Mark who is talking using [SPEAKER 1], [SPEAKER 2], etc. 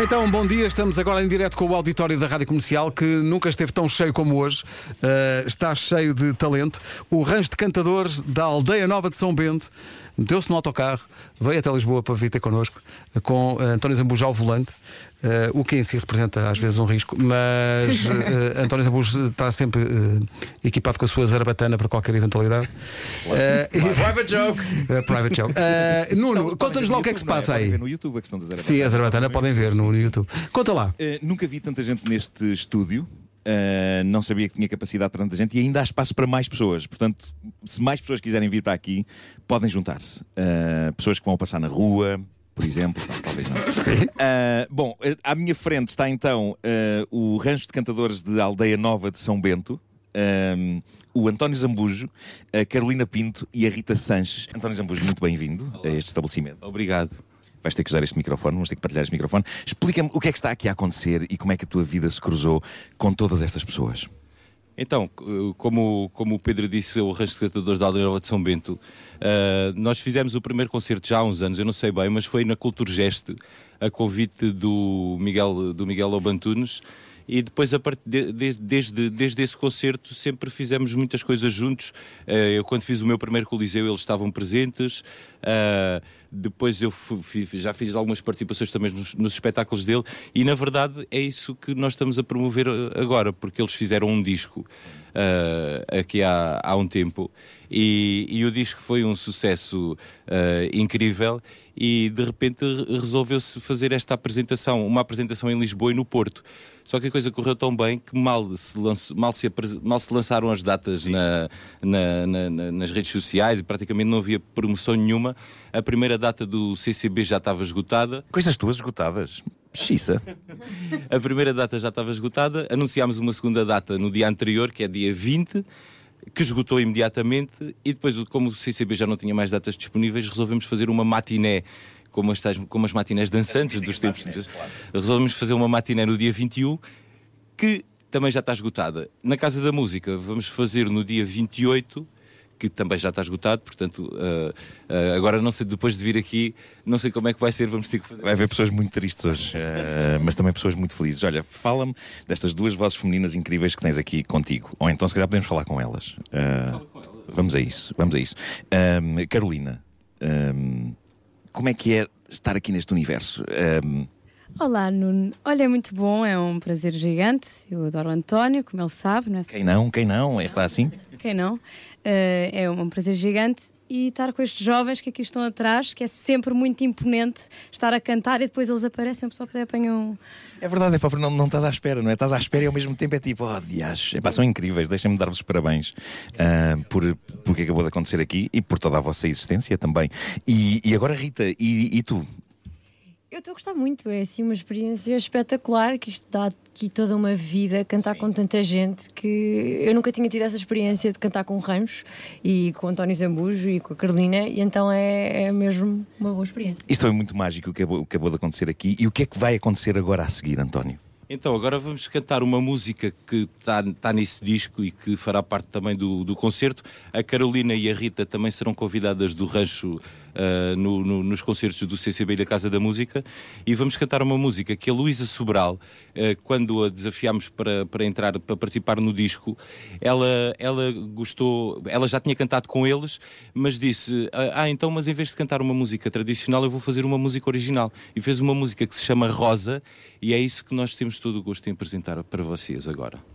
[SPEAKER 1] Então, bom dia. Estamos agora em direto com o auditório da Rádio Comercial, que nunca esteve tão cheio como hoje. Uh, está cheio de talento. O rancho de cantadores da Aldeia Nova de São Bento meteu-se no autocarro, veio até Lisboa para vir ter connosco, com uh, António Zambujo ao volante. Uh, o que em si representa às vezes um risco, mas uh, António Zambujo está sempre uh, equipado com a sua zarabatana para qualquer eventualidade.
[SPEAKER 2] private joke.
[SPEAKER 1] private joke. Nuno, conta-nos lá o que é que se passa aí.
[SPEAKER 3] no YouTube a questão da zarabatana.
[SPEAKER 1] Sim, a zarabatana podem ver no, no YouTube. Conta lá.
[SPEAKER 3] nunca vi tanta gente neste estúdio. Uh, não sabia que tinha capacidade para tanta gente e ainda há espaço para mais pessoas. Portanto, se mais pessoas quiserem vir para aqui, podem juntar-se. Uh, pessoas que vão passar na rua, por exemplo. Não, talvez não.
[SPEAKER 1] Sim.
[SPEAKER 3] Uh, bom, à minha frente está então uh, o Rancho de Cantadores de Aldeia Nova de São Bento. Um, o António Zambujo, a Carolina Pinto e a Rita Sanches. António Zambujo, muito bem-vindo a este estabelecimento.
[SPEAKER 2] Obrigado.
[SPEAKER 3] Vais ter que usar este microfone, vamos ter que partilhar este microfone. Explica-me o que é que está aqui a acontecer e como é que a tua vida se cruzou com todas estas pessoas.
[SPEAKER 2] Então, como, como o Pedro disse, o Rancho de Cantadores da Aldeia Nova de São Bento, uh, nós fizemos o primeiro concerto já há uns anos, eu não sei bem, mas foi na Culturgeste, a convite do Miguel, do Miguel Obantunes, e depois a part... de, desde, desde esse concerto sempre fizemos muitas coisas juntos. Uh, eu quando fiz o meu primeiro Coliseu eles estavam presentes. Uh, depois eu fui, já fiz algumas participações também nos, nos, espetáculos dele e na verdade é isso que nós estamos a promover eh, agora, porque eles fizeram um disco aqui há, há um tempo e, e, o disco foi um sucesso incrível e de repente resolveu-se fazer esta apresentação, uma apresentação em Lisboa e no Porto. Só que a coisa correu tão bem que mal se, lançou, mal se, mal se lançaram as datas na, na, na, nas redes sociais e praticamente não havia promoção nenhuma. A primeira data do CCB já estava esgotada.
[SPEAKER 3] Coisas tuas esgotadas. Xissa.
[SPEAKER 2] a primeira data já estava esgotada. Anunciámos uma segunda data no dia anterior, que é dia 20 que esgotou imediatamente e depois, como o CCB já não tinha mais datas disponíveis, resolvemos fazer uma matiné como as, como as matinés dançantes dos tempos. Matinés, claro. Resolvemos fazer uma matiné no dia 21, que também já está esgotada. Na Casa da Música, vamos fazer no dia 28 que também já está esgotado, portanto, uh, uh, agora não sei, depois de vir aqui, não sei como é que vai ser, vamos ter que fazer.
[SPEAKER 3] Vai haver pessoas muito tristes hoje, uh, mas também pessoas muito felizes. Olha, fala-me destas duas vozes femininas incríveis que tens aqui contigo, ou então se calhar podemos falar com elas. Vamos a isso, vamos a isso. Carolina, como é que é estar aqui neste universo? Um...
[SPEAKER 4] Olá, Nuno. Olha, é muito bom, é um prazer gigante. Eu adoro o António, como ele sabe, não é?
[SPEAKER 3] Quem não, quem não? É para assim?
[SPEAKER 4] Quem não? Uh, é um prazer gigante e estar com estes jovens que aqui estão atrás, que é sempre muito imponente estar a cantar e depois eles aparecem, a pessoa apanham.
[SPEAKER 3] É verdade, é para não, não estás à espera, não é? Estás à espera e ao mesmo tempo é tipo, oh, dias, é, são incríveis, deixem-me dar-vos parabéns uh, por, por que acabou de acontecer aqui e por toda a vossa existência também. E, e agora, Rita, e, e tu?
[SPEAKER 4] Eu estou a gostar muito, é assim uma experiência espetacular que isto dá aqui toda uma vida, cantar Sim. com tanta gente que eu nunca tinha tido essa experiência de cantar com o Ramos e com o António Zambujo e com a Carolina, e então é, é mesmo uma boa experiência.
[SPEAKER 3] Isto foi muito mágico o que acabou, acabou de acontecer aqui. E o que é que vai acontecer agora a seguir, António?
[SPEAKER 2] Então, agora vamos cantar uma música que está tá nesse disco e que fará parte também do, do concerto. A Carolina e a Rita também serão convidadas do rancho uh, no, no, nos concertos do CCB e da Casa da Música. E vamos cantar uma música que a Luísa Sobral, uh, quando a desafiámos para, para entrar, para participar no disco, ela, ela gostou, ela já tinha cantado com eles, mas disse: Ah, então, mas em vez de cantar uma música tradicional, eu vou fazer uma música original. E fez uma música que se chama Rosa, e é isso que nós temos todo o gosto em apresentar para vocês agora.